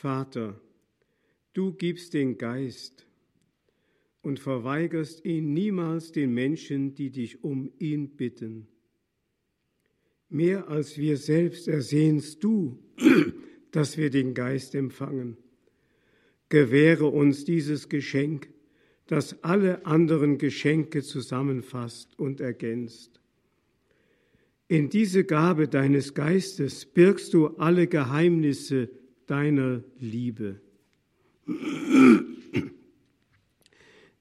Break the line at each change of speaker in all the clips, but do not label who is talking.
Vater, du gibst den Geist und verweigerst ihn niemals den Menschen, die dich um ihn bitten. Mehr als wir selbst ersehnst du, dass wir den Geist empfangen. Gewähre uns dieses Geschenk, das alle anderen Geschenke zusammenfasst und ergänzt. In diese Gabe deines Geistes birgst du alle Geheimnisse deiner Liebe.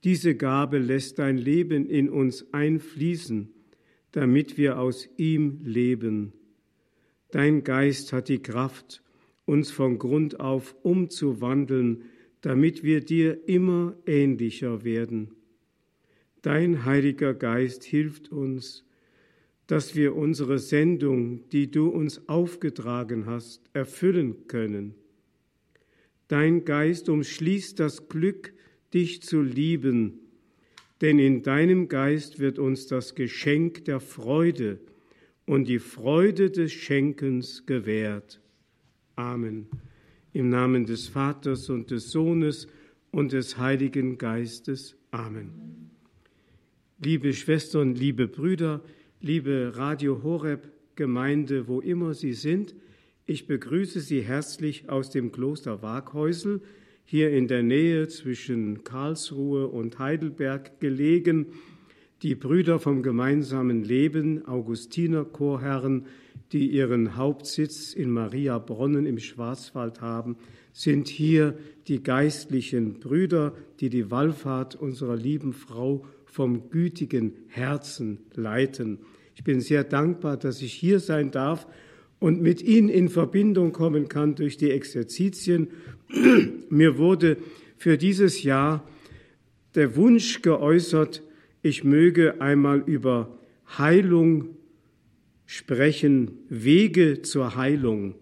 Diese Gabe lässt dein Leben in uns einfließen, damit wir aus ihm leben. Dein Geist hat die Kraft, uns von Grund auf umzuwandeln, damit wir dir immer ähnlicher werden. Dein Heiliger Geist hilft uns, dass wir unsere Sendung, die du uns aufgetragen hast, erfüllen können. Dein Geist umschließt das Glück, dich zu lieben, denn in deinem Geist wird uns das Geschenk der Freude und die Freude des Schenkens gewährt. Amen. Im Namen des Vaters und des Sohnes und des Heiligen Geistes. Amen. Liebe Schwestern, liebe Brüder, liebe Radio Horeb Gemeinde, wo immer Sie sind, ich begrüße Sie herzlich aus dem Kloster Waghäusel, hier in der Nähe zwischen Karlsruhe und Heidelberg gelegen. Die Brüder vom gemeinsamen Leben, Augustiner Chorherren, die ihren Hauptsitz in Mariabronnen im Schwarzwald haben, sind hier die geistlichen Brüder, die die Wallfahrt unserer lieben Frau vom gütigen Herzen leiten. Ich bin sehr dankbar, dass ich hier sein darf und mit Ihnen in Verbindung kommen kann durch die Exerzitien. Mir wurde für dieses Jahr der Wunsch geäußert, ich möge einmal über Heilung sprechen, Wege zur Heilung.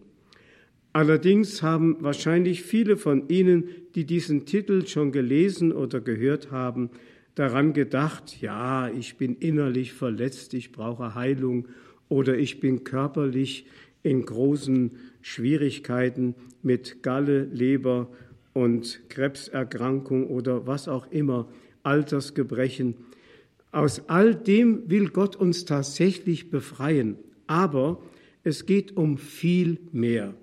Allerdings haben wahrscheinlich viele von Ihnen, die diesen Titel schon gelesen oder gehört haben, daran gedacht, ja, ich bin innerlich verletzt, ich brauche Heilung oder ich bin körperlich in großen Schwierigkeiten mit Galle, Leber und Krebserkrankung oder was auch immer, Altersgebrechen. Aus all dem will Gott uns tatsächlich befreien, aber es geht um viel mehr.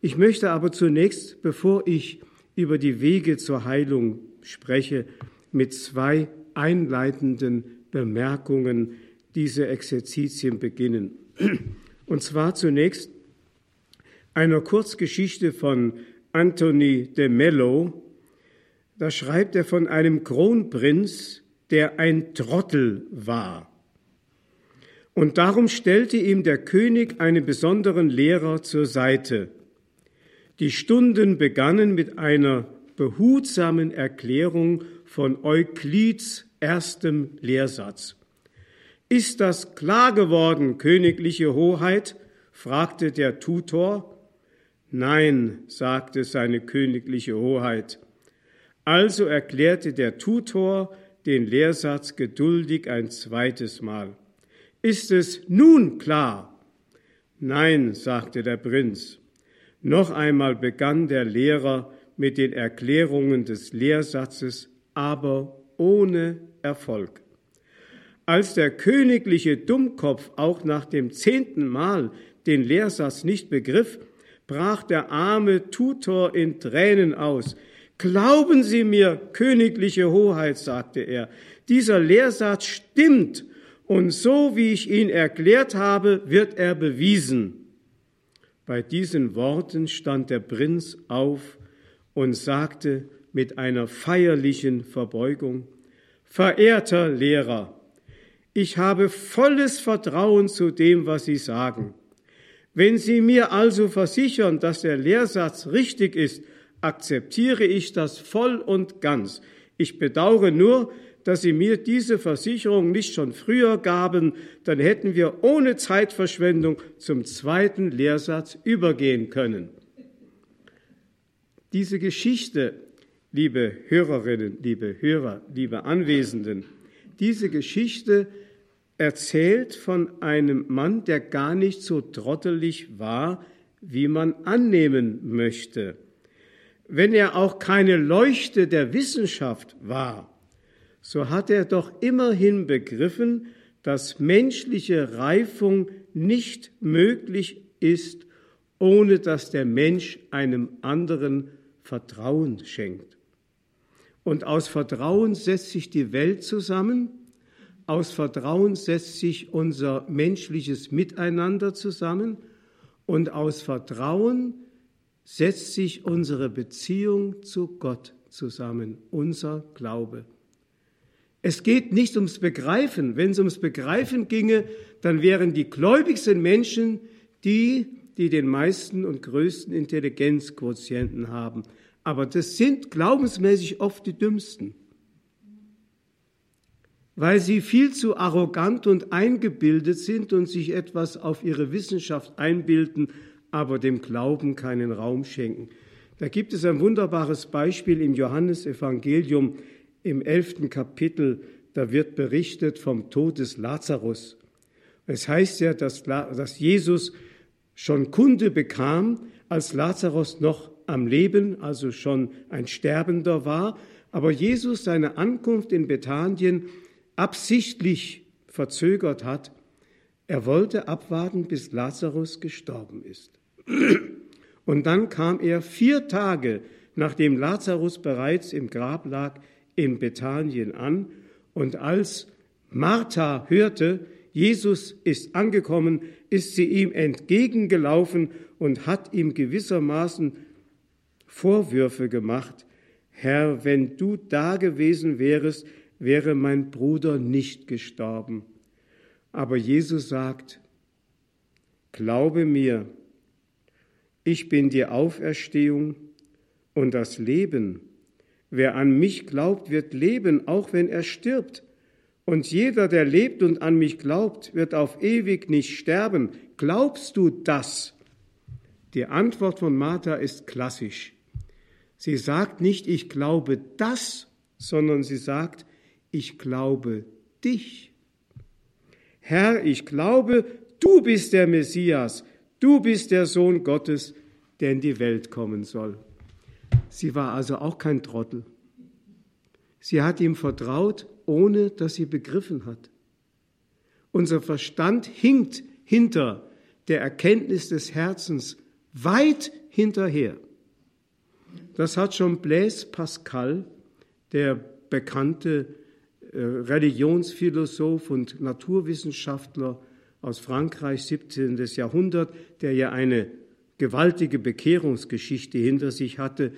Ich möchte aber zunächst, bevor ich über die Wege zur Heilung spreche, mit zwei einleitenden Bemerkungen diese Exerzitien beginnen. Und zwar zunächst einer Kurzgeschichte von Anthony de Mello. Da schreibt er von einem Kronprinz, der ein Trottel war. Und darum stellte ihm der König einen besonderen Lehrer zur Seite. Die Stunden begannen mit einer behutsamen Erklärung von Euklids erstem Lehrsatz. Ist das klar geworden, königliche Hoheit? fragte der Tutor. Nein, sagte seine königliche Hoheit. Also erklärte der Tutor den Lehrsatz geduldig ein zweites Mal. Ist es nun klar? Nein, sagte der Prinz. Noch einmal begann der Lehrer mit den Erklärungen des Lehrsatzes, aber ohne Erfolg. Als der königliche Dummkopf auch nach dem zehnten Mal den Lehrsatz nicht begriff, brach der arme Tutor in Tränen aus. Glauben Sie mir, königliche Hoheit, sagte er, dieser Lehrsatz stimmt, und so wie ich ihn erklärt habe, wird er bewiesen. Bei diesen Worten stand der Prinz auf und sagte mit einer feierlichen Verbeugung, Verehrter Lehrer, ich habe volles Vertrauen zu dem, was Sie sagen. Wenn Sie mir also versichern, dass der Lehrsatz richtig ist, akzeptiere ich das voll und ganz. Ich bedauere nur, dass Sie mir diese Versicherung nicht schon früher gaben, dann hätten wir ohne Zeitverschwendung zum zweiten Lehrsatz übergehen können. Diese Geschichte, liebe Hörerinnen, liebe Hörer, liebe Anwesenden, diese Geschichte erzählt von einem Mann, der gar nicht so trottelig war, wie man annehmen möchte. wenn er auch keine Leuchte der Wissenschaft war, so hat er doch immerhin begriffen, dass menschliche Reifung nicht möglich ist, ohne dass der Mensch einem anderen Vertrauen schenkt. Und aus Vertrauen setzt sich die Welt zusammen, aus Vertrauen setzt sich unser menschliches Miteinander zusammen und aus Vertrauen setzt sich unsere Beziehung zu Gott zusammen, unser Glaube. Es geht nicht ums Begreifen. Wenn es ums Begreifen ginge, dann wären die gläubigsten Menschen die, die den meisten und größten Intelligenzquotienten haben. Aber das sind glaubensmäßig oft die dümmsten, weil sie viel zu arrogant und eingebildet sind und sich etwas auf ihre Wissenschaft einbilden, aber dem Glauben keinen Raum schenken. Da gibt es ein wunderbares Beispiel im Johannesevangelium im elften Kapitel, da wird berichtet vom Tod des Lazarus. Es heißt ja, dass, Jesus schon Kunde bekam, als Lazarus noch am Leben, also schon ein Sterbender war, aber Jesus seine Ankunft in Bethanien absichtlich verzögert hat. Er wollte abwarten, bis Lazarus gestorben ist. Und dann kam er vier Tage, nachdem Lazarus bereits im Grab lag, in Bethanien an. Und als Martha hörte, Jesus ist angekommen, ist sie ihm entgegengelaufen und hat ihm gewissermaßen Vorwürfe gemacht. Herr, wenn du da gewesen wärest, wäre mein Bruder nicht gestorben. Aber Jesus sagt, Glaube mir, ich bin die Auferstehung und das Leben. Wer an mich glaubt, wird leben, auch wenn er stirbt. Und jeder, der lebt und an mich glaubt, wird auf ewig nicht sterben. Glaubst du das? Die Antwort von Martha ist klassisch. Sie sagt nicht, ich glaube das, sondern sie sagt, ich glaube dich. Herr, ich glaube, du bist der Messias, du bist der Sohn Gottes, der in die Welt kommen soll. Sie war also auch kein Trottel. Sie hat ihm vertraut, ohne dass sie begriffen hat. Unser Verstand hinkt hinter der Erkenntnis des Herzens weit hinterher. Das hat schon Blaise Pascal, der bekannte Religionsphilosoph und Naturwissenschaftler aus Frankreich 17. Jahrhundert, der ja eine gewaltige Bekehrungsgeschichte hinter sich hatte,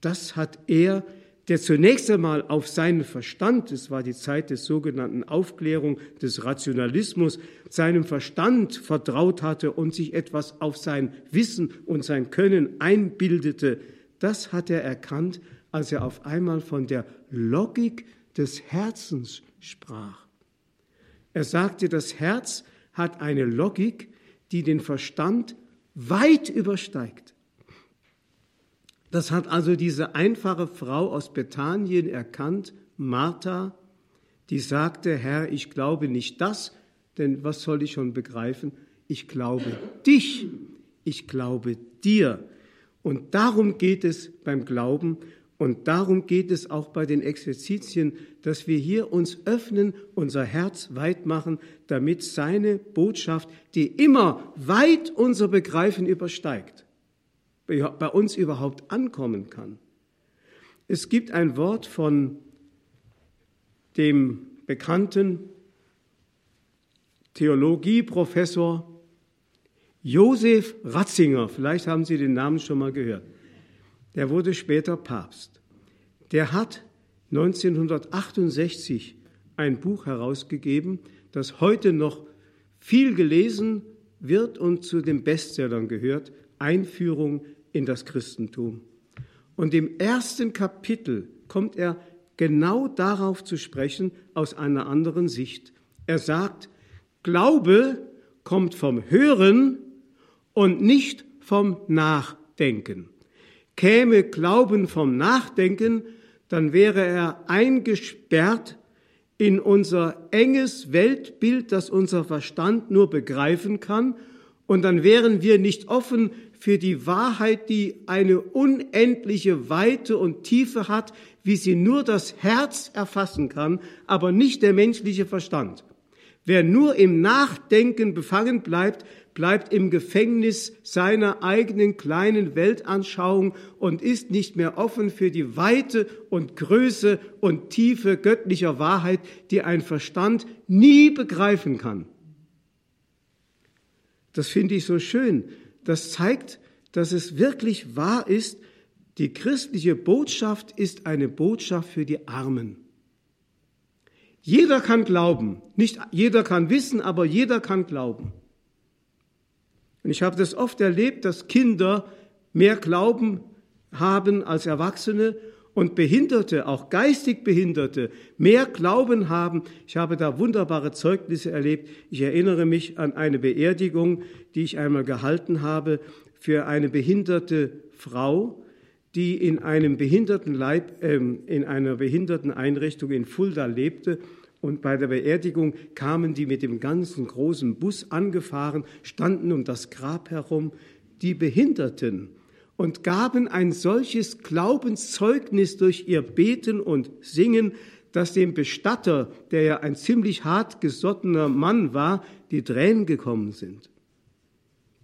das hat er, der zunächst einmal auf seinen Verstand, es war die Zeit des sogenannten Aufklärung, des Rationalismus, seinem Verstand vertraut hatte und sich etwas auf sein Wissen und sein Können einbildete, das hat er erkannt, als er auf einmal von der Logik des Herzens sprach. Er sagte, das Herz hat eine Logik, die den Verstand weit übersteigt. Das hat also diese einfache Frau aus Bethanien erkannt, Martha, die sagte, Herr, ich glaube nicht das, denn was soll ich schon begreifen? Ich glaube dich, ich glaube dir. Und darum geht es beim Glauben und darum geht es auch bei den Exerzitien, dass wir hier uns öffnen, unser Herz weit machen, damit seine Botschaft, die immer weit unser Begreifen übersteigt, bei uns überhaupt ankommen kann. Es gibt ein Wort von dem bekannten Theologieprofessor Josef Ratzinger, vielleicht haben Sie den Namen schon mal gehört, der wurde später Papst. Der hat 1968 ein Buch herausgegeben, das heute noch viel gelesen wird und zu den Bestsellern gehört, Einführung in das Christentum. Und im ersten Kapitel kommt er genau darauf zu sprechen aus einer anderen Sicht. Er sagt, Glaube kommt vom Hören und nicht vom Nachdenken. Käme Glauben vom Nachdenken, dann wäre er eingesperrt in unser enges Weltbild, das unser Verstand nur begreifen kann, und dann wären wir nicht offen für die Wahrheit, die eine unendliche Weite und Tiefe hat, wie sie nur das Herz erfassen kann, aber nicht der menschliche Verstand. Wer nur im Nachdenken befangen bleibt, bleibt im Gefängnis seiner eigenen kleinen Weltanschauung und ist nicht mehr offen für die Weite und Größe und Tiefe göttlicher Wahrheit, die ein Verstand nie begreifen kann. Das finde ich so schön. Das zeigt, dass es wirklich wahr ist, die christliche Botschaft ist eine Botschaft für die Armen. Jeder kann glauben, nicht jeder kann wissen, aber jeder kann glauben. Und ich habe das oft erlebt, dass Kinder mehr Glauben haben als Erwachsene und Behinderte, auch geistig Behinderte, mehr Glauben haben. Ich habe da wunderbare Zeugnisse erlebt. Ich erinnere mich an eine Beerdigung, die ich einmal gehalten habe für eine behinderte Frau, die in einem Behindertenleib, äh, in einer Behinderteneinrichtung in Fulda lebte. Und bei der Beerdigung kamen die mit dem ganzen großen Bus angefahren, standen um das Grab herum, die Behinderten, und gaben ein solches Glaubenszeugnis durch ihr Beten und Singen, dass dem Bestatter, der ja ein ziemlich hart gesottener Mann war, die Tränen gekommen sind.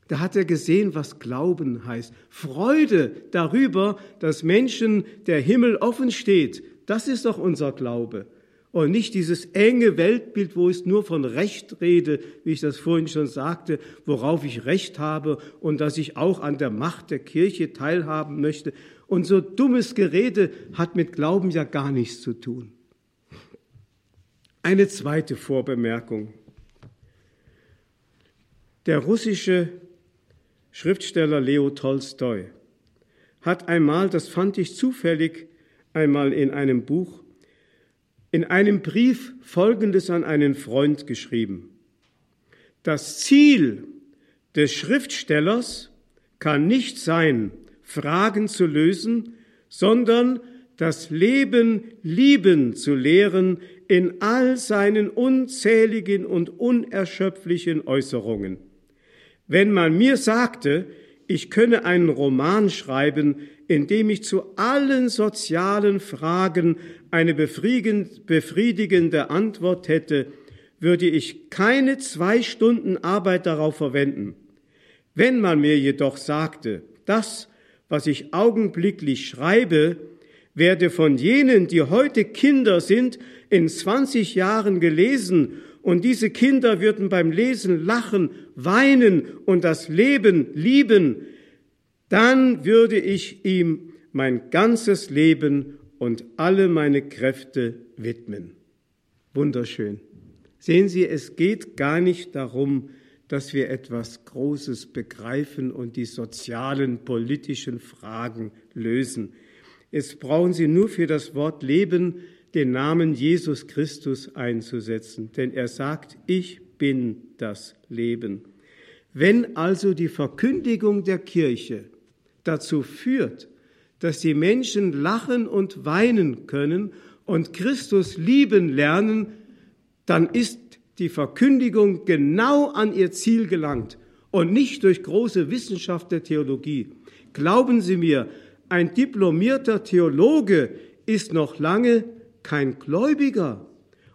Da hat er gesehen, was Glauben heißt. Freude darüber, dass Menschen der Himmel offen steht. Das ist doch unser Glaube. Und nicht dieses enge Weltbild, wo ich nur von Recht rede, wie ich das vorhin schon sagte, worauf ich Recht habe und dass ich auch an der Macht der Kirche teilhaben möchte. Und so dummes Gerede hat mit Glauben ja gar nichts zu tun. Eine zweite Vorbemerkung. Der russische Schriftsteller Leo Tolstoi hat einmal, das fand ich zufällig, einmal in einem Buch, in einem Brief Folgendes an einen Freund geschrieben. Das Ziel des Schriftstellers kann nicht sein, Fragen zu lösen, sondern das Leben lieben zu lehren in all seinen unzähligen und unerschöpflichen Äußerungen. Wenn man mir sagte, ich könne einen Roman schreiben, in dem ich zu allen sozialen Fragen eine befriedigende Antwort hätte, würde ich keine zwei Stunden Arbeit darauf verwenden. Wenn man mir jedoch sagte, das, was ich augenblicklich schreibe, werde von jenen, die heute Kinder sind, in 20 Jahren gelesen und diese Kinder würden beim Lesen lachen, weinen und das Leben lieben, dann würde ich ihm mein ganzes Leben und alle meine Kräfte widmen. Wunderschön. Sehen Sie, es geht gar nicht darum, dass wir etwas Großes begreifen und die sozialen, politischen Fragen lösen. Es brauchen Sie nur für das Wort Leben den Namen Jesus Christus einzusetzen, denn er sagt, ich bin das Leben. Wenn also die Verkündigung der Kirche dazu führt, dass die Menschen lachen und weinen können und Christus lieben lernen, dann ist die Verkündigung genau an ihr Ziel gelangt und nicht durch große Wissenschaft der Theologie. Glauben Sie mir, ein diplomierter Theologe ist noch lange kein Gläubiger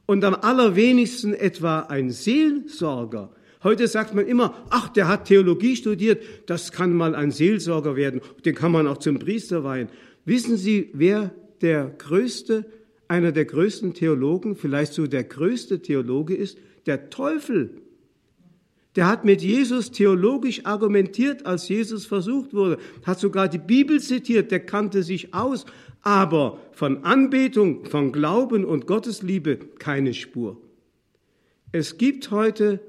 und am allerwenigsten etwa ein Seelsorger. Heute sagt man immer, ach, der hat Theologie studiert, das kann mal ein Seelsorger werden, den kann man auch zum Priester weihen. Wissen Sie, wer der größte, einer der größten Theologen, vielleicht so der größte Theologe ist? Der Teufel. Der hat mit Jesus theologisch argumentiert, als Jesus versucht wurde, hat sogar die Bibel zitiert, der kannte sich aus, aber von Anbetung, von Glauben und Gottesliebe keine Spur. Es gibt heute,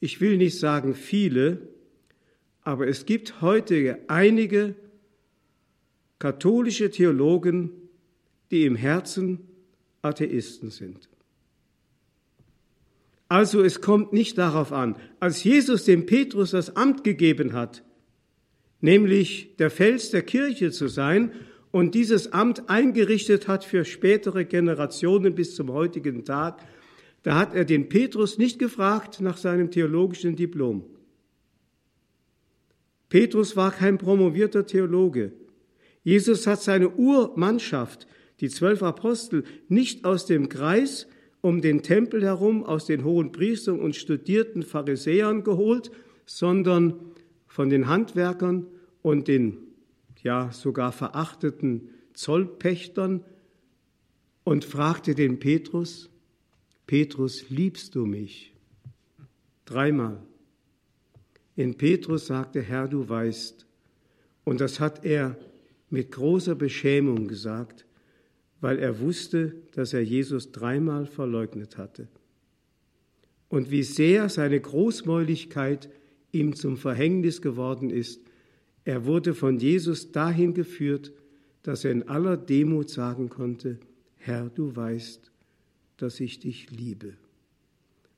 ich will nicht sagen viele, aber es gibt heute einige katholische Theologen, die im Herzen Atheisten sind. Also es kommt nicht darauf an, als Jesus dem Petrus das Amt gegeben hat, nämlich der Fels der Kirche zu sein und dieses Amt eingerichtet hat für spätere Generationen bis zum heutigen Tag, da hat er den Petrus nicht gefragt nach seinem theologischen Diplom. Petrus war kein promovierter Theologe. Jesus hat seine Urmannschaft, die zwölf Apostel, nicht aus dem Kreis um den Tempel herum, aus den hohen Priestern und studierten Pharisäern geholt, sondern von den Handwerkern und den ja sogar verachteten Zollpächtern und fragte den Petrus, Petrus, liebst du mich? Dreimal. In Petrus sagte, Herr, du weißt. Und das hat er mit großer Beschämung gesagt, weil er wusste, dass er Jesus dreimal verleugnet hatte. Und wie sehr seine Großmäuligkeit ihm zum Verhängnis geworden ist, er wurde von Jesus dahin geführt, dass er in aller Demut sagen konnte, Herr, du weißt, dass ich dich liebe.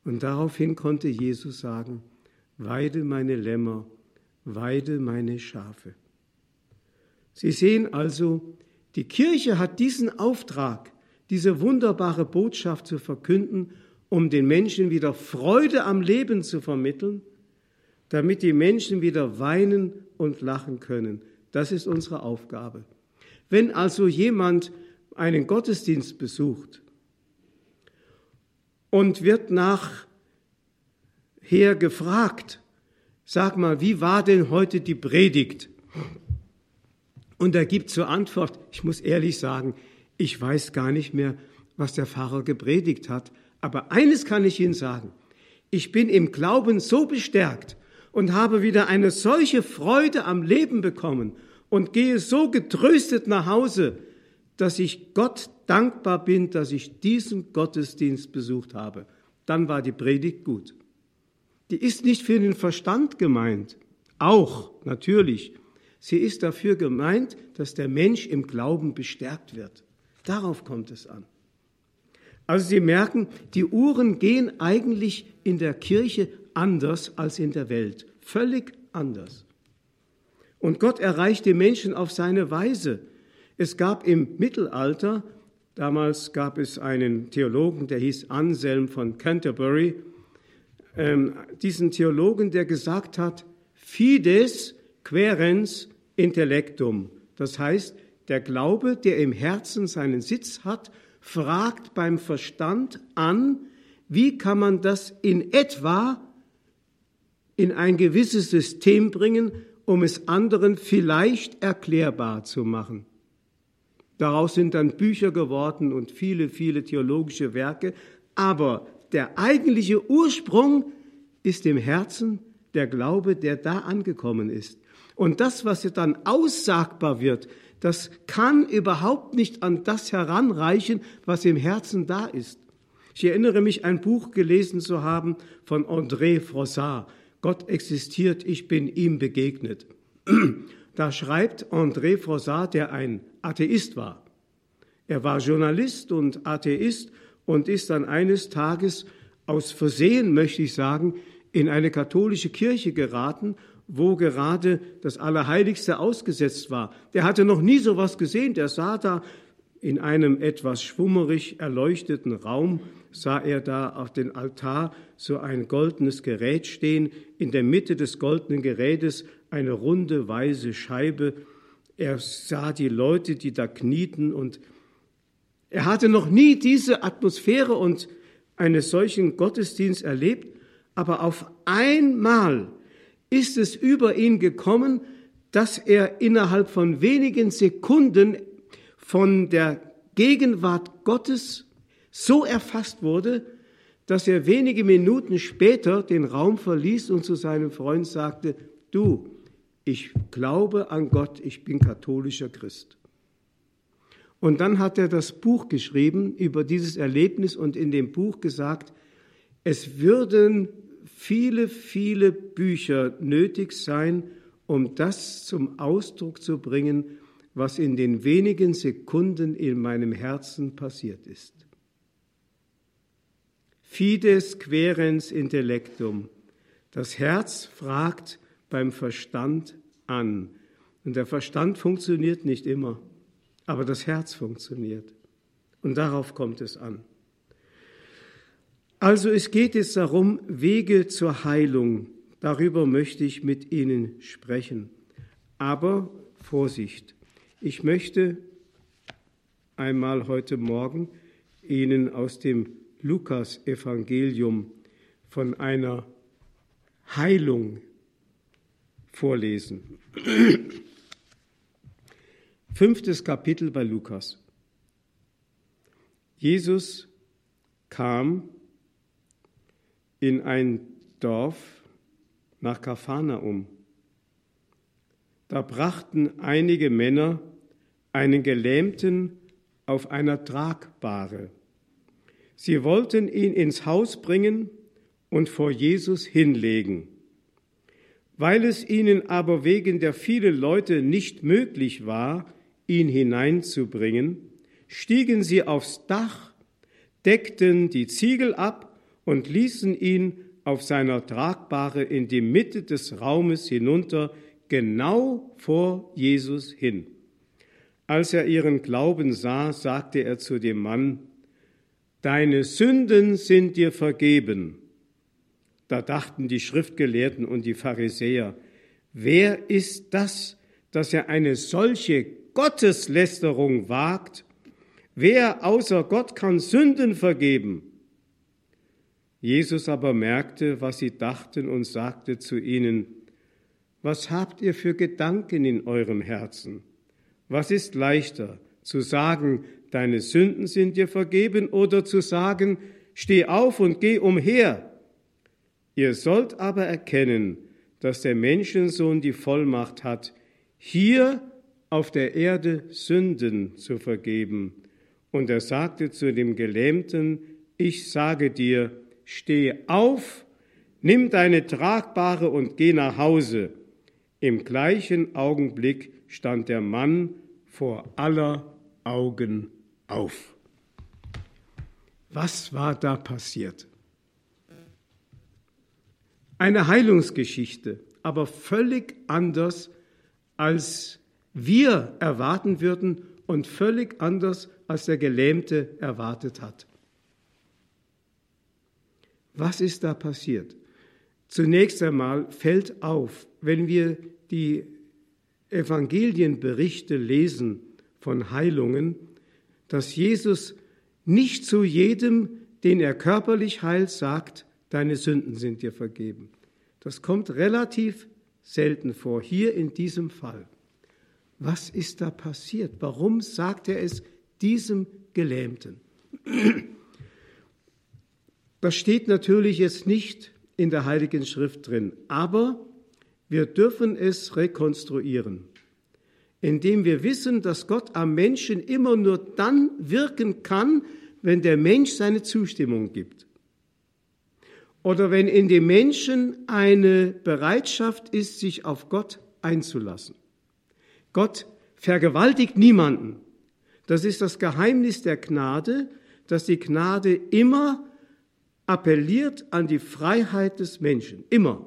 Und daraufhin konnte Jesus sagen, weide meine Lämmer, weide meine Schafe. Sie sehen also, die Kirche hat diesen Auftrag, diese wunderbare Botschaft zu verkünden, um den Menschen wieder Freude am Leben zu vermitteln, damit die Menschen wieder weinen und lachen können. Das ist unsere Aufgabe. Wenn also jemand einen Gottesdienst besucht und wird nachher gefragt, sag mal, wie war denn heute die Predigt? Und er gibt zur Antwort, ich muss ehrlich sagen, ich weiß gar nicht mehr, was der Pfarrer gepredigt hat, aber eines kann ich Ihnen sagen, ich bin im Glauben so bestärkt und habe wieder eine solche Freude am Leben bekommen und gehe so getröstet nach Hause, dass ich Gott dankbar bin, dass ich diesen Gottesdienst besucht habe. Dann war die Predigt gut. Die ist nicht für den Verstand gemeint, auch natürlich, Sie ist dafür gemeint, dass der Mensch im Glauben bestärkt wird. Darauf kommt es an. Also Sie merken, die Uhren gehen eigentlich in der Kirche anders als in der Welt. Völlig anders. Und Gott erreicht die Menschen auf seine Weise. Es gab im Mittelalter, damals gab es einen Theologen, der hieß Anselm von Canterbury, ähm, diesen Theologen, der gesagt hat, Fides querens Intellektum. Das heißt, der Glaube, der im Herzen seinen Sitz hat, fragt beim Verstand an, wie kann man das in etwa in ein gewisses System bringen, um es anderen vielleicht erklärbar zu machen. Daraus sind dann Bücher geworden und viele, viele theologische Werke, aber der eigentliche Ursprung ist im Herzen der Glaube, der da angekommen ist. Und das, was dann aussagbar wird, das kann überhaupt nicht an das heranreichen, was im Herzen da ist. Ich erinnere mich, ein Buch gelesen zu haben von André Frossard. Gott existiert, ich bin ihm begegnet. Da schreibt André Frossard, der ein Atheist war. Er war Journalist und Atheist und ist dann eines Tages aus Versehen, möchte ich sagen, in eine katholische Kirche geraten wo gerade das Allerheiligste ausgesetzt war. Der hatte noch nie so was gesehen. Der sah da in einem etwas schwummerig erleuchteten Raum, sah er da auf den Altar so ein goldenes Gerät stehen, in der Mitte des goldenen Gerätes eine runde weiße Scheibe. Er sah die Leute, die da knieten und er hatte noch nie diese Atmosphäre und einen solchen Gottesdienst erlebt, aber auf einmal ist es über ihn gekommen, dass er innerhalb von wenigen Sekunden von der Gegenwart Gottes so erfasst wurde, dass er wenige Minuten später den Raum verließ und zu seinem Freund sagte, du, ich glaube an Gott, ich bin katholischer Christ. Und dann hat er das Buch geschrieben über dieses Erlebnis und in dem Buch gesagt, es würden viele, viele Bücher nötig sein, um das zum Ausdruck zu bringen, was in den wenigen Sekunden in meinem Herzen passiert ist. Fides querens intellectum. Das Herz fragt beim Verstand an. Und der Verstand funktioniert nicht immer, aber das Herz funktioniert. Und darauf kommt es an. Also es geht jetzt darum, Wege zur Heilung darüber möchte ich mit Ihnen sprechen. Aber Vorsicht, ich möchte einmal heute Morgen Ihnen aus dem Lukas-Evangelium von einer Heilung vorlesen. Fünftes Kapitel bei Lukas. Jesus kam in ein Dorf nach Kapharnaum. Da brachten einige Männer einen Gelähmten auf einer Tragbare. Sie wollten ihn ins Haus bringen und vor Jesus hinlegen. Weil es ihnen aber wegen der vielen Leute nicht möglich war, ihn hineinzubringen, stiegen sie aufs Dach, deckten die Ziegel ab und ließen ihn auf seiner Tragbare in die Mitte des Raumes hinunter, genau vor Jesus hin. Als er ihren Glauben sah, sagte er zu dem Mann, Deine Sünden sind dir vergeben. Da dachten die Schriftgelehrten und die Pharisäer, wer ist das, dass er eine solche Gotteslästerung wagt? Wer außer Gott kann Sünden vergeben? Jesus aber merkte, was sie dachten und sagte zu ihnen, was habt ihr für Gedanken in eurem Herzen? Was ist leichter, zu sagen, deine Sünden sind dir vergeben, oder zu sagen, steh auf und geh umher? Ihr sollt aber erkennen, dass der Menschensohn die Vollmacht hat, hier auf der Erde Sünden zu vergeben. Und er sagte zu dem Gelähmten, ich sage dir, steh auf, nimm deine Tragbare und geh nach Hause. Im gleichen Augenblick stand der Mann vor aller Augen auf. Was war da passiert? Eine Heilungsgeschichte, aber völlig anders, als wir erwarten würden und völlig anders, als der Gelähmte erwartet hat. Was ist da passiert? Zunächst einmal fällt auf, wenn wir die Evangelienberichte lesen von Heilungen, dass Jesus nicht zu jedem, den er körperlich heilt, sagt, deine Sünden sind dir vergeben. Das kommt relativ selten vor, hier in diesem Fall. Was ist da passiert? Warum sagt er es diesem Gelähmten? Das steht natürlich jetzt nicht in der Heiligen Schrift drin, aber wir dürfen es rekonstruieren, indem wir wissen, dass Gott am Menschen immer nur dann wirken kann, wenn der Mensch seine Zustimmung gibt. Oder wenn in dem Menschen eine Bereitschaft ist, sich auf Gott einzulassen. Gott vergewaltigt niemanden. Das ist das Geheimnis der Gnade, dass die Gnade immer appelliert an die Freiheit des Menschen. Immer.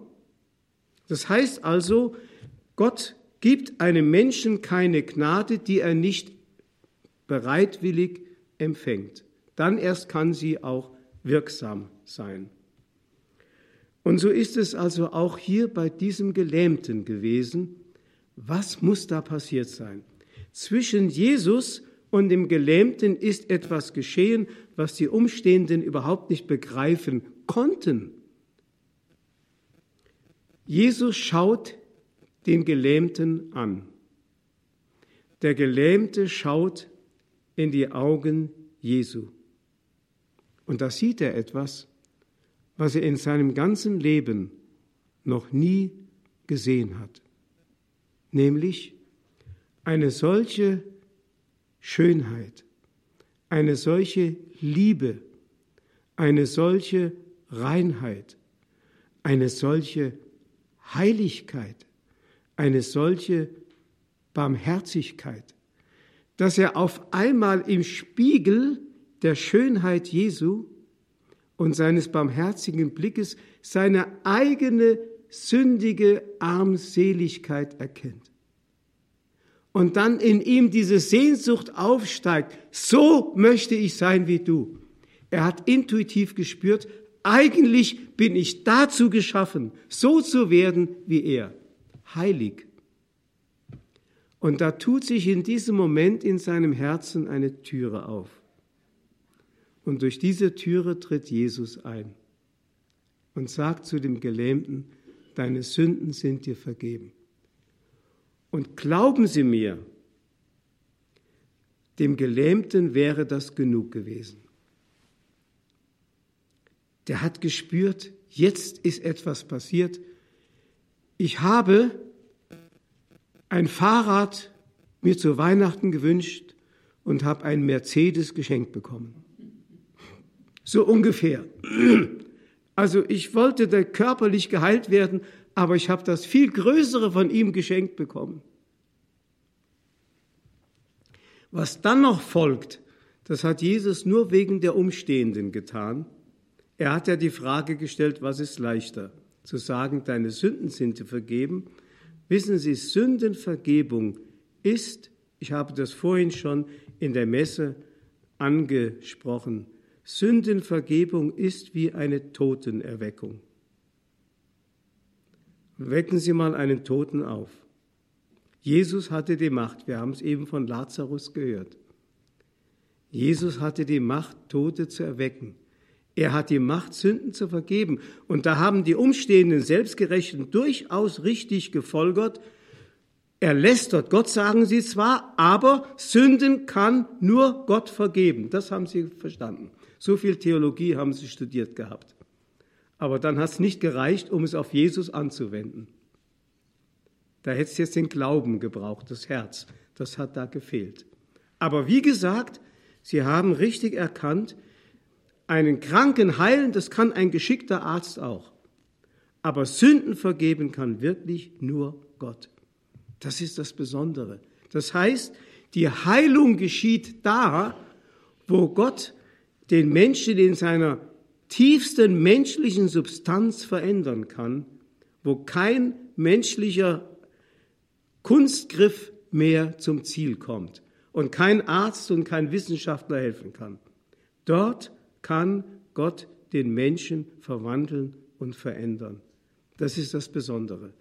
Das heißt also, Gott gibt einem Menschen keine Gnade, die er nicht bereitwillig empfängt. Dann erst kann sie auch wirksam sein. Und so ist es also auch hier bei diesem Gelähmten gewesen. Was muss da passiert sein? Zwischen Jesus und dem Gelähmten ist etwas geschehen, was die Umstehenden überhaupt nicht begreifen konnten. Jesus schaut den Gelähmten an. Der Gelähmte schaut in die Augen Jesu. Und da sieht er etwas, was er in seinem ganzen Leben noch nie gesehen hat. Nämlich eine solche Schönheit, eine solche Liebe, eine solche Reinheit, eine solche Heiligkeit, eine solche Barmherzigkeit, dass er auf einmal im Spiegel der Schönheit Jesu und seines barmherzigen Blickes seine eigene sündige Armseligkeit erkennt. Und dann in ihm diese Sehnsucht aufsteigt, so möchte ich sein wie du. Er hat intuitiv gespürt, eigentlich bin ich dazu geschaffen, so zu werden wie er, heilig. Und da tut sich in diesem Moment in seinem Herzen eine Türe auf. Und durch diese Türe tritt Jesus ein und sagt zu dem Gelähmten, deine Sünden sind dir vergeben. Und glauben Sie mir, dem Gelähmten wäre das genug gewesen. Der hat gespürt, jetzt ist etwas passiert. Ich habe ein Fahrrad mir zu Weihnachten gewünscht und habe einen Mercedes geschenkt bekommen. So ungefähr. Also ich wollte da körperlich geheilt werden, aber ich habe das viel Größere von ihm geschenkt bekommen. Was dann noch folgt, das hat Jesus nur wegen der Umstehenden getan. Er hat ja die Frage gestellt, was ist leichter? Zu sagen, deine Sünden sind dir vergeben. Wissen Sie, Sündenvergebung ist, ich habe das vorhin schon in der Messe angesprochen, Sündenvergebung ist wie eine Totenerweckung. Wecken Sie mal einen Toten auf. Jesus hatte die Macht, wir haben es eben von Lazarus gehört. Jesus hatte die Macht, Tote zu erwecken. Er hat die Macht, Sünden zu vergeben. Und da haben die umstehenden Selbstgerechten durchaus richtig gefolgert. Er lästert Gott, sagen sie zwar, aber Sünden kann nur Gott vergeben. Das haben sie verstanden. So viel Theologie haben sie studiert gehabt. Aber dann hat es nicht gereicht, um es auf Jesus anzuwenden. Da hätte es jetzt den Glauben gebraucht, das Herz. Das hat da gefehlt. Aber wie gesagt, Sie haben richtig erkannt, einen Kranken heilen, das kann ein geschickter Arzt auch. Aber Sünden vergeben kann wirklich nur Gott. Das ist das Besondere. Das heißt, die Heilung geschieht da, wo Gott den Menschen in seiner tiefsten menschlichen Substanz verändern kann, wo kein menschlicher Kunstgriff mehr zum Ziel kommt und kein Arzt und kein Wissenschaftler helfen kann. Dort kann Gott den Menschen verwandeln und verändern. Das ist das Besondere.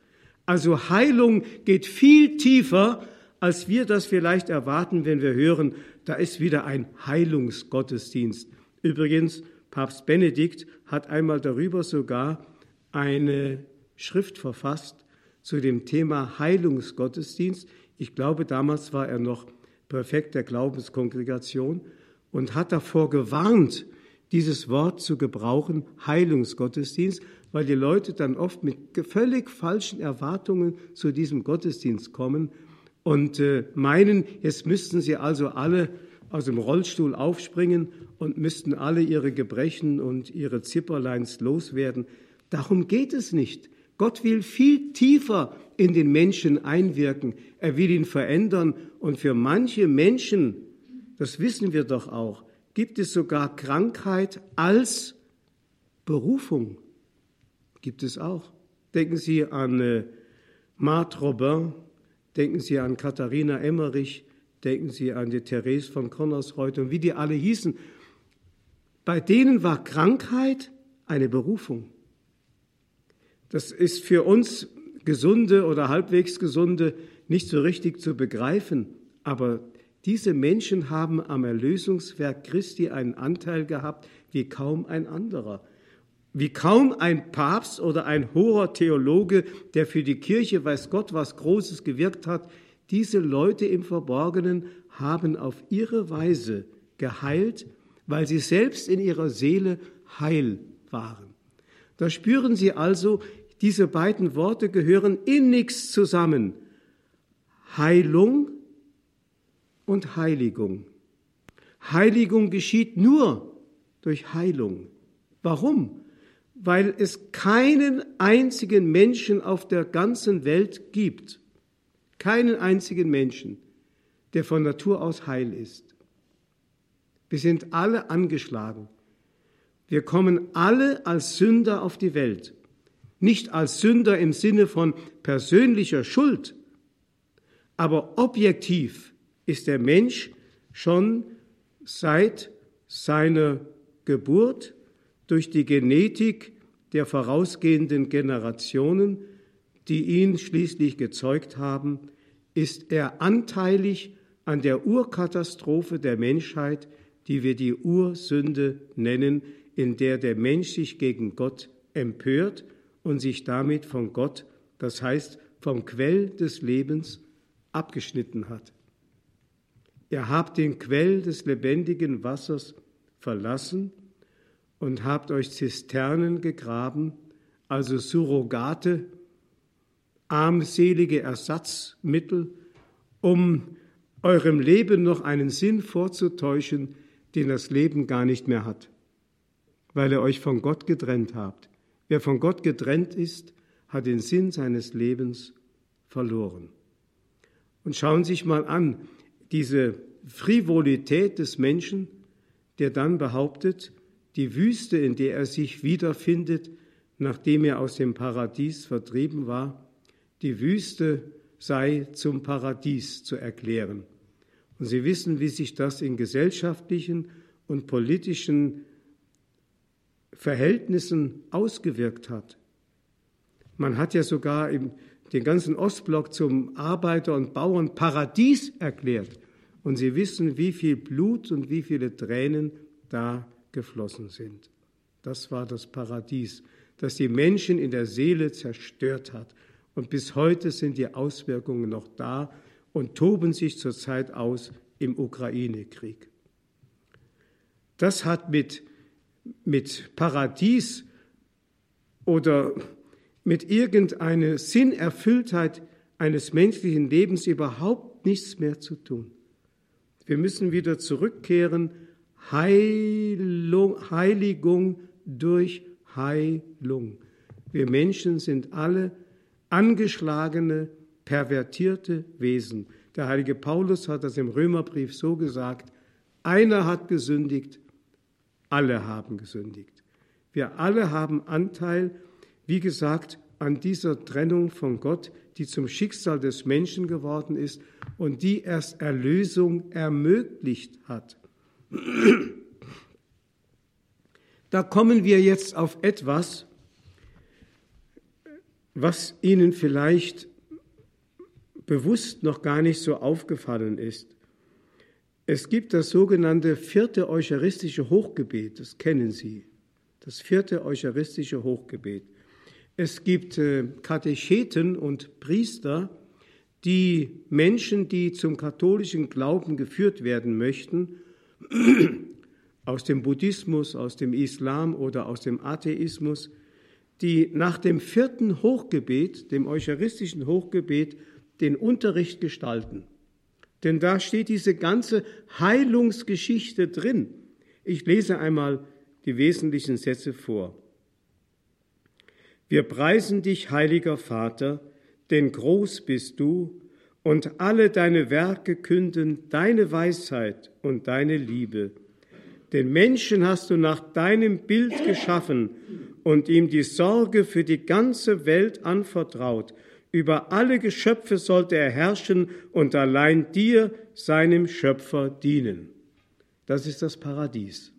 Also Heilung geht viel tiefer, als wir das vielleicht erwarten, wenn wir hören, da ist wieder ein Heilungsgottesdienst. Übrigens, Papst Benedikt hat einmal darüber sogar eine Schrift verfasst, zu dem Thema Heilungsgottesdienst. Ich glaube, damals war er noch Präfekt der Glaubenskongregation und hat davor gewarnt, dieses Wort zu gebrauchen, Heilungsgottesdienst, weil die Leute dann oft mit völlig falschen Erwartungen zu diesem Gottesdienst kommen und äh, meinen, jetzt müssten sie also alle aus dem Rollstuhl aufspringen und müssten alle ihre Gebrechen und ihre Zipperleins loswerden. Darum geht es nicht. Gott will viel tiefer in den Menschen einwirken. Er will ihn verändern. Und für manche Menschen, das wissen wir doch auch, gibt es sogar Krankheit als Berufung. Gibt es auch. Denken Sie an äh, Marthe Robin, denken Sie an Katharina Emmerich, denken Sie an die Therese von Connersreuth und wie die alle hießen. Bei denen war Krankheit eine Berufung. Das ist für uns Gesunde oder halbwegs Gesunde nicht so richtig zu begreifen, aber diese Menschen haben am Erlösungswerk Christi einen Anteil gehabt wie kaum ein anderer. Wie kaum ein Papst oder ein hoher Theologe, der für die Kirche weiß Gott was Großes gewirkt hat, diese Leute im Verborgenen haben auf ihre Weise geheilt, weil sie selbst in ihrer Seele heil waren. Da spüren Sie also, diese beiden Worte gehören innigst zusammen. Heilung und Heiligung. Heiligung geschieht nur durch Heilung. Warum? Weil es keinen einzigen Menschen auf der ganzen Welt gibt, keinen einzigen Menschen, der von Natur aus heil ist. Wir sind alle angeschlagen. Wir kommen alle als Sünder auf die Welt nicht als Sünder im Sinne von persönlicher Schuld, aber objektiv ist der Mensch schon seit seiner Geburt durch die Genetik der vorausgehenden Generationen, die ihn schließlich gezeugt haben, ist er anteilig an der Urkatastrophe der Menschheit, die wir die Ursünde nennen, in der der Mensch sich gegen Gott empört und sich damit von Gott, das heißt vom Quell des Lebens, abgeschnitten hat. Ihr habt den Quell des lebendigen Wassers verlassen und habt euch Zisternen gegraben, also Surrogate, armselige Ersatzmittel, um eurem Leben noch einen Sinn vorzutäuschen, den das Leben gar nicht mehr hat, weil ihr euch von Gott getrennt habt. Wer von Gott getrennt ist, hat den Sinn seines Lebens verloren. Und schauen Sie sich mal an, diese Frivolität des Menschen, der dann behauptet, die Wüste, in der er sich wiederfindet, nachdem er aus dem Paradies vertrieben war, die Wüste sei zum Paradies zu erklären. Und Sie wissen, wie sich das in gesellschaftlichen und politischen Verhältnissen ausgewirkt hat. Man hat ja sogar im, den ganzen Ostblock zum Arbeiter- und Bauernparadies erklärt. Und Sie wissen, wie viel Blut und wie viele Tränen da geflossen sind. Das war das Paradies, das die Menschen in der Seele zerstört hat. Und bis heute sind die Auswirkungen noch da und toben sich zurzeit aus im Ukraine-Krieg. Das hat mit, mit Paradies oder mit irgendeiner Sinnerfülltheit eines menschlichen Lebens überhaupt nichts mehr zu tun. Wir müssen wieder zurückkehren, Heilung, Heiligung durch Heilung. Wir Menschen sind alle angeschlagene, pervertierte Wesen. Der heilige Paulus hat das im Römerbrief so gesagt, einer hat gesündigt, alle haben gesündigt. Wir alle haben Anteil, wie gesagt, an dieser Trennung von Gott, die zum Schicksal des Menschen geworden ist und die erst Erlösung ermöglicht hat. Da kommen wir jetzt auf etwas, was Ihnen vielleicht bewusst noch gar nicht so aufgefallen ist. Es gibt das sogenannte vierte eucharistische Hochgebet, das kennen Sie, das vierte eucharistische Hochgebet. Es gibt äh, Katecheten und Priester, die Menschen, die zum katholischen Glauben geführt werden möchten, aus dem Buddhismus, aus dem Islam oder aus dem Atheismus, die nach dem vierten Hochgebet, dem eucharistischen Hochgebet, den Unterricht gestalten. Denn da steht diese ganze Heilungsgeschichte drin. Ich lese einmal die wesentlichen Sätze vor. Wir preisen dich, heiliger Vater, denn groß bist du, und alle deine Werke künden deine Weisheit und deine Liebe. Den Menschen hast du nach deinem Bild geschaffen und ihm die Sorge für die ganze Welt anvertraut. Über alle Geschöpfe sollte er herrschen und allein dir, seinem Schöpfer, dienen. Das ist das Paradies,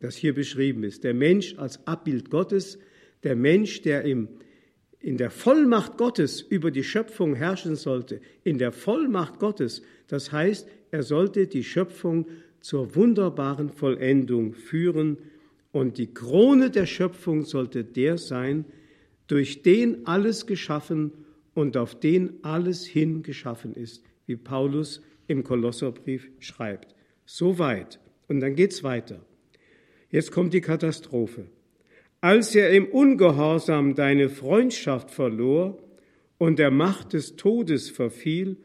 das hier beschrieben ist. Der Mensch als Abbild Gottes, der Mensch, der im, in der Vollmacht Gottes über die Schöpfung herrschen sollte, in der Vollmacht Gottes, das heißt, er sollte die Schöpfung zur wunderbaren Vollendung führen, und die Krone der Schöpfung sollte der sein, durch den alles geschaffen und auf den alles hingeschaffen ist, wie Paulus im Kolosserbrief schreibt. So weit. Und dann geht's weiter. Jetzt kommt die Katastrophe. Als er im Ungehorsam deine Freundschaft verlor und der Macht des Todes verfiel,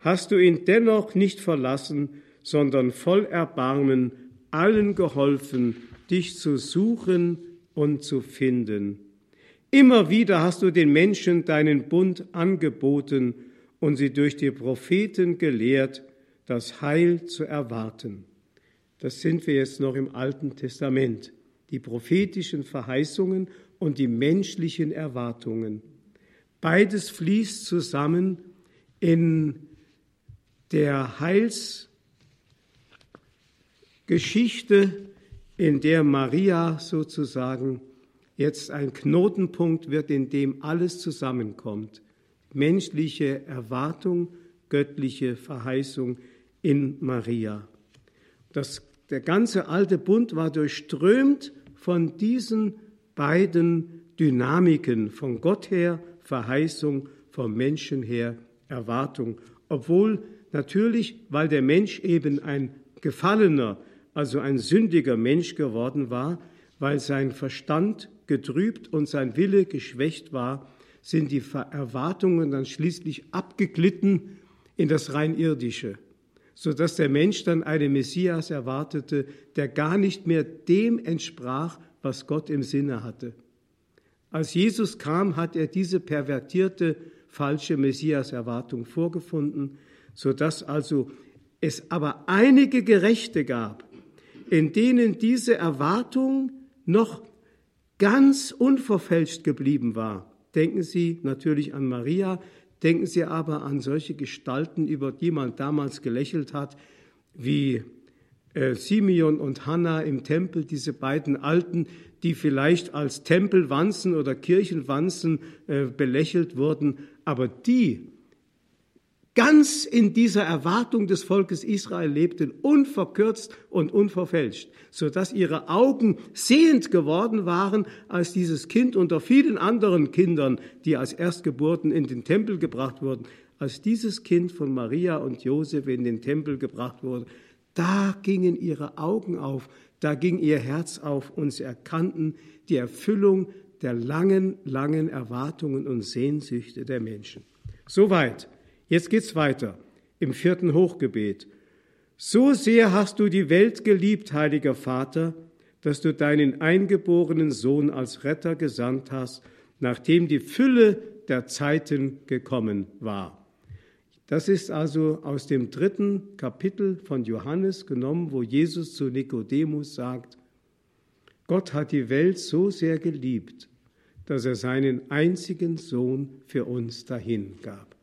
hast du ihn dennoch nicht verlassen, sondern voll Erbarmen allen geholfen, dich zu suchen und zu finden. Immer wieder hast du den Menschen deinen Bund angeboten und sie durch die Propheten gelehrt, das Heil zu erwarten. Das sind wir jetzt noch im Alten Testament. Die prophetischen Verheißungen und die menschlichen Erwartungen. Beides fließt zusammen in der Heilsgeschichte in der Maria sozusagen jetzt ein Knotenpunkt wird, in dem alles zusammenkommt. Menschliche Erwartung, göttliche Verheißung in Maria. Das, der ganze alte Bund war durchströmt von diesen beiden Dynamiken, von Gott her Verheißung, vom Menschen her Erwartung. Obwohl natürlich, weil der Mensch eben ein gefallener, also ein sündiger Mensch geworden war, weil sein Verstand getrübt und sein Wille geschwächt war, sind die Erwartungen dann schließlich abgeglitten in das rein irdische, so dass der Mensch dann einen Messias erwartete, der gar nicht mehr dem entsprach, was Gott im Sinne hatte. Als Jesus kam, hat er diese pervertierte falsche Messias-Erwartung vorgefunden, so dass also es aber einige Gerechte gab, in denen diese Erwartung noch ganz unverfälscht geblieben war. Denken Sie natürlich an Maria, denken Sie aber an solche Gestalten, über die man damals gelächelt hat, wie äh, Simeon und Hannah im Tempel, diese beiden Alten, die vielleicht als Tempelwanzen oder Kirchenwanzen äh, belächelt wurden, aber die ganz in dieser Erwartung des Volkes Israel lebten, unverkürzt und unverfälscht, so dass ihre Augen sehend geworden waren, als dieses Kind unter vielen anderen Kindern, die als Erstgeburten in den Tempel gebracht wurden, als dieses Kind von Maria und Josef in den Tempel gebracht wurde, da gingen ihre Augen auf, da ging ihr Herz auf und sie erkannten die Erfüllung der langen, langen Erwartungen und Sehnsüchte der Menschen. Soweit Jetzt geht's weiter im vierten Hochgebet. So sehr hast du die Welt geliebt, heiliger Vater, dass du deinen eingeborenen Sohn als Retter gesandt hast, nachdem die Fülle der Zeiten gekommen war. Das ist also aus dem dritten Kapitel von Johannes genommen, wo Jesus zu Nikodemus sagt, Gott hat die Welt so sehr geliebt, dass er seinen einzigen Sohn für uns dahingab.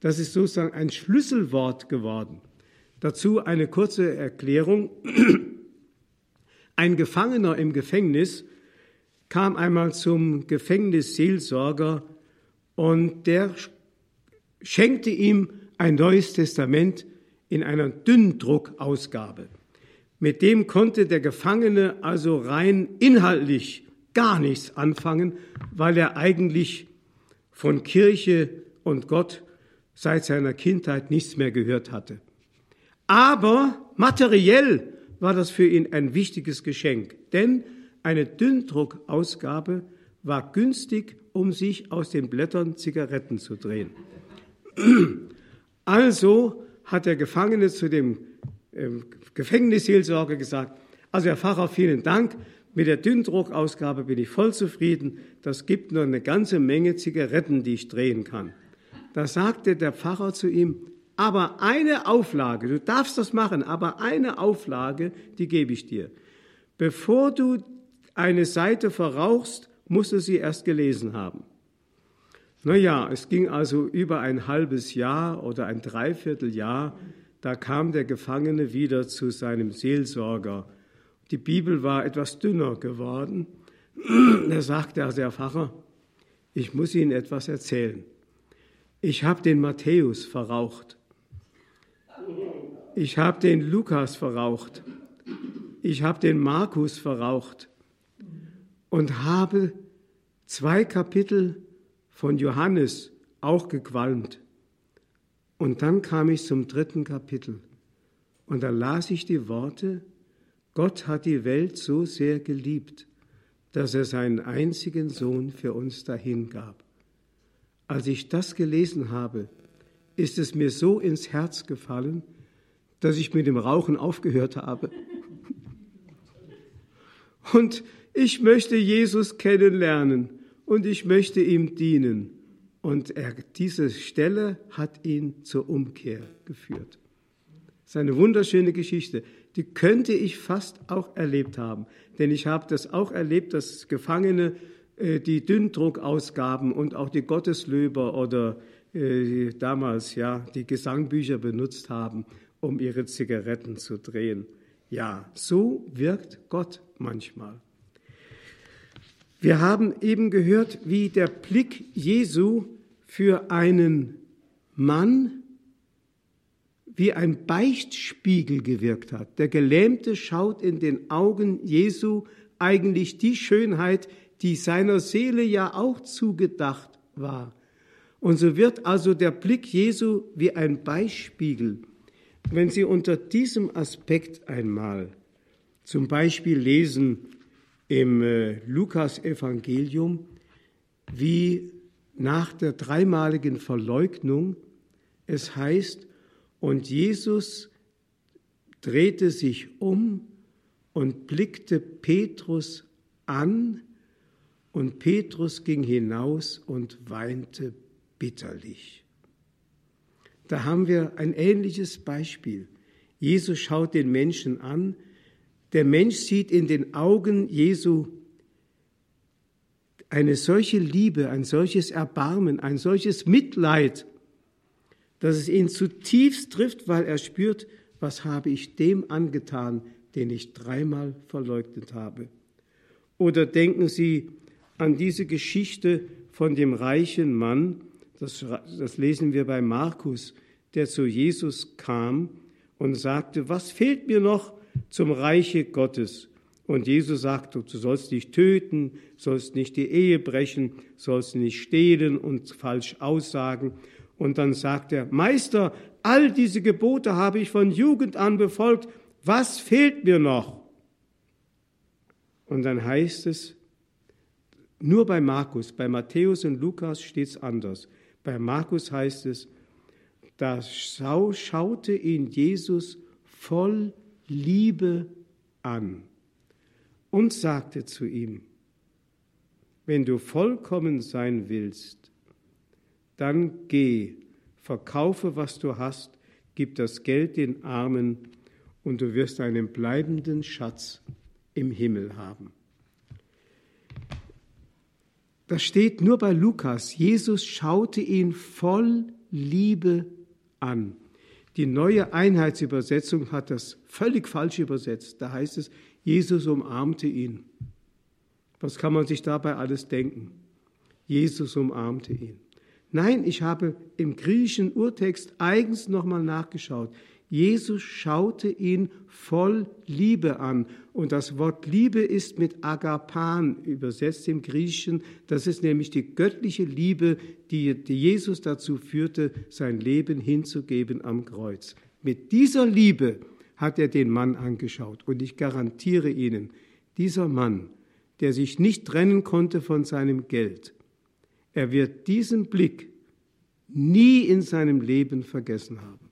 Das ist sozusagen ein Schlüsselwort geworden. Dazu eine kurze Erklärung. Ein Gefangener im Gefängnis kam einmal zum Gefängnisseelsorger und der schenkte ihm ein neues Testament in einer Dünndruckausgabe. Mit dem konnte der Gefangene also rein inhaltlich gar nichts anfangen, weil er eigentlich von Kirche und Gott seit seiner Kindheit nichts mehr gehört hatte. Aber materiell war das für ihn ein wichtiges Geschenk, denn eine Dünndruckausgabe war günstig, um sich aus den Blättern Zigaretten zu drehen. Also hat der Gefangene zu dem ähm, Gefängnisseelsorger gesagt, also Herr Pfarrer, vielen Dank, mit der Dünndruckausgabe bin ich voll zufrieden, das gibt nur eine ganze Menge Zigaretten, die ich drehen kann. Da sagte der Pfarrer zu ihm, aber eine Auflage, du darfst das machen, aber eine Auflage, die gebe ich dir. Bevor du eine Seite verrauchst, musst du sie erst gelesen haben. Naja, es ging also über ein halbes Jahr oder ein Dreivierteljahr, da kam der Gefangene wieder zu seinem Seelsorger. Die Bibel war etwas dünner geworden. Er sagte also, Herr Pfarrer, ich muss Ihnen etwas erzählen. Ich habe den Matthäus verraucht. Ich habe den Lukas verraucht. Ich habe den Markus verraucht und habe zwei Kapitel von Johannes auch gequalmt. Und dann kam ich zum dritten Kapitel und da las ich die Worte, Gott hat die Welt so sehr geliebt, dass er seinen einzigen Sohn für uns dahingab. Als ich das gelesen habe, ist es mir so ins Herz gefallen, dass ich mit dem Rauchen aufgehört habe. Und ich möchte Jesus kennenlernen und ich möchte ihm dienen. Und er, diese Stelle hat ihn zur Umkehr geführt. Das ist eine wunderschöne Geschichte. Die könnte ich fast auch erlebt haben. Denn ich habe das auch erlebt, dass Gefangene die Dünndruckausgaben und auch die Gotteslöber oder äh, damals ja die Gesangbücher benutzt haben, um ihre Zigaretten zu drehen. Ja, so wirkt Gott manchmal. Wir haben eben gehört, wie der Blick Jesu für einen Mann wie ein Beichtspiegel gewirkt hat. Der Gelähmte schaut in den Augen Jesu eigentlich die Schönheit, die seiner Seele ja auch zugedacht war. Und so wird also der Blick Jesu wie ein Beispiegel. Wenn Sie unter diesem Aspekt einmal zum Beispiel lesen im äh, Lukas-Evangelium, wie nach der dreimaligen Verleugnung es heißt, und Jesus drehte sich um und blickte Petrus an, und Petrus ging hinaus und weinte bitterlich. Da haben wir ein ähnliches Beispiel. Jesus schaut den Menschen an. Der Mensch sieht in den Augen Jesu eine solche Liebe, ein solches Erbarmen, ein solches Mitleid, dass es ihn zutiefst trifft, weil er spürt, was habe ich dem angetan, den ich dreimal verleugnet habe. Oder denken Sie an diese Geschichte von dem reichen Mann, das, das lesen wir bei Markus, der zu Jesus kam und sagte, was fehlt mir noch zum Reiche Gottes? Und Jesus sagte, du sollst nicht töten, sollst nicht die Ehe brechen, sollst nicht stehlen und falsch aussagen. Und dann sagt er, Meister, all diese Gebote habe ich von Jugend an befolgt, was fehlt mir noch? Und dann heißt es, nur bei Markus, bei Matthäus und Lukas steht es anders. Bei Markus heißt es, da schaute ihn Jesus voll Liebe an und sagte zu ihm, wenn du vollkommen sein willst, dann geh, verkaufe, was du hast, gib das Geld den Armen und du wirst einen bleibenden Schatz im Himmel haben. Das steht nur bei Lukas. Jesus schaute ihn voll Liebe an. Die neue Einheitsübersetzung hat das völlig falsch übersetzt. Da heißt es, Jesus umarmte ihn. Was kann man sich dabei alles denken? Jesus umarmte ihn. Nein, ich habe im griechischen Urtext eigens nochmal nachgeschaut. Jesus schaute ihn voll Liebe an. Und das Wort Liebe ist mit Agapan übersetzt im Griechischen. Das ist nämlich die göttliche Liebe, die, Jesus dazu führte, sein Leben hinzugeben am Kreuz. Mit dieser Liebe hat er den Mann angeschaut. Und ich garantiere Ihnen, dieser Mann, der sich nicht trennen konnte von seinem Geld, er wird diesen Blick nie in seinem Leben vergessen haben.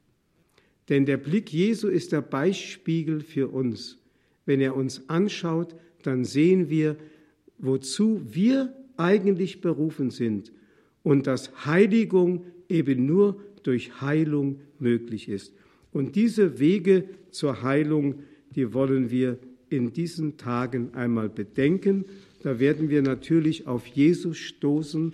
Denn der Blick Jesu ist der Beispiegel für uns. Wenn er uns anschaut, dann sehen wir, wozu wir eigentlich berufen sind und dass Heiligung eben nur durch Heilung möglich ist. Und diese Wege zur Heilung, die wollen wir in diesen Tagen einmal bedenken. Da werden wir natürlich auf Jesus stoßen,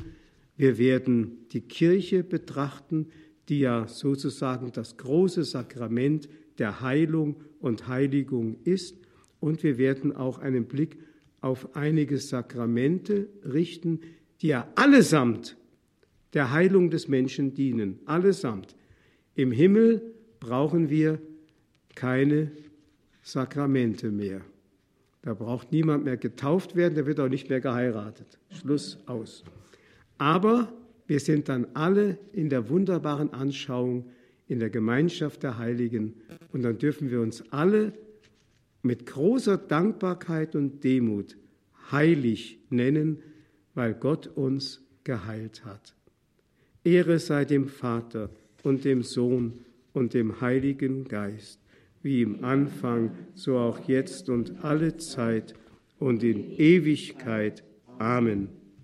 wir werden die Kirche betrachten, die ja sozusagen das große Sakrament der Heilung und Heiligung ist. Und wir werden auch einen Blick auf einige Sakramente richten, die ja allesamt der Heilung des Menschen dienen. Allesamt. Im Himmel brauchen wir keine Sakramente mehr. Da braucht niemand mehr getauft werden, da wird auch nicht mehr geheiratet. Schluss aus. Aber wir sind dann alle in der wunderbaren Anschauung, in der Gemeinschaft der Heiligen. Und dann dürfen wir uns alle mit großer Dankbarkeit und Demut heilig nennen, weil Gott uns geheilt hat. Ehre sei dem Vater und dem Sohn und dem Heiligen Geist, wie im Anfang, so auch jetzt und alle Zeit und in Ewigkeit. Amen.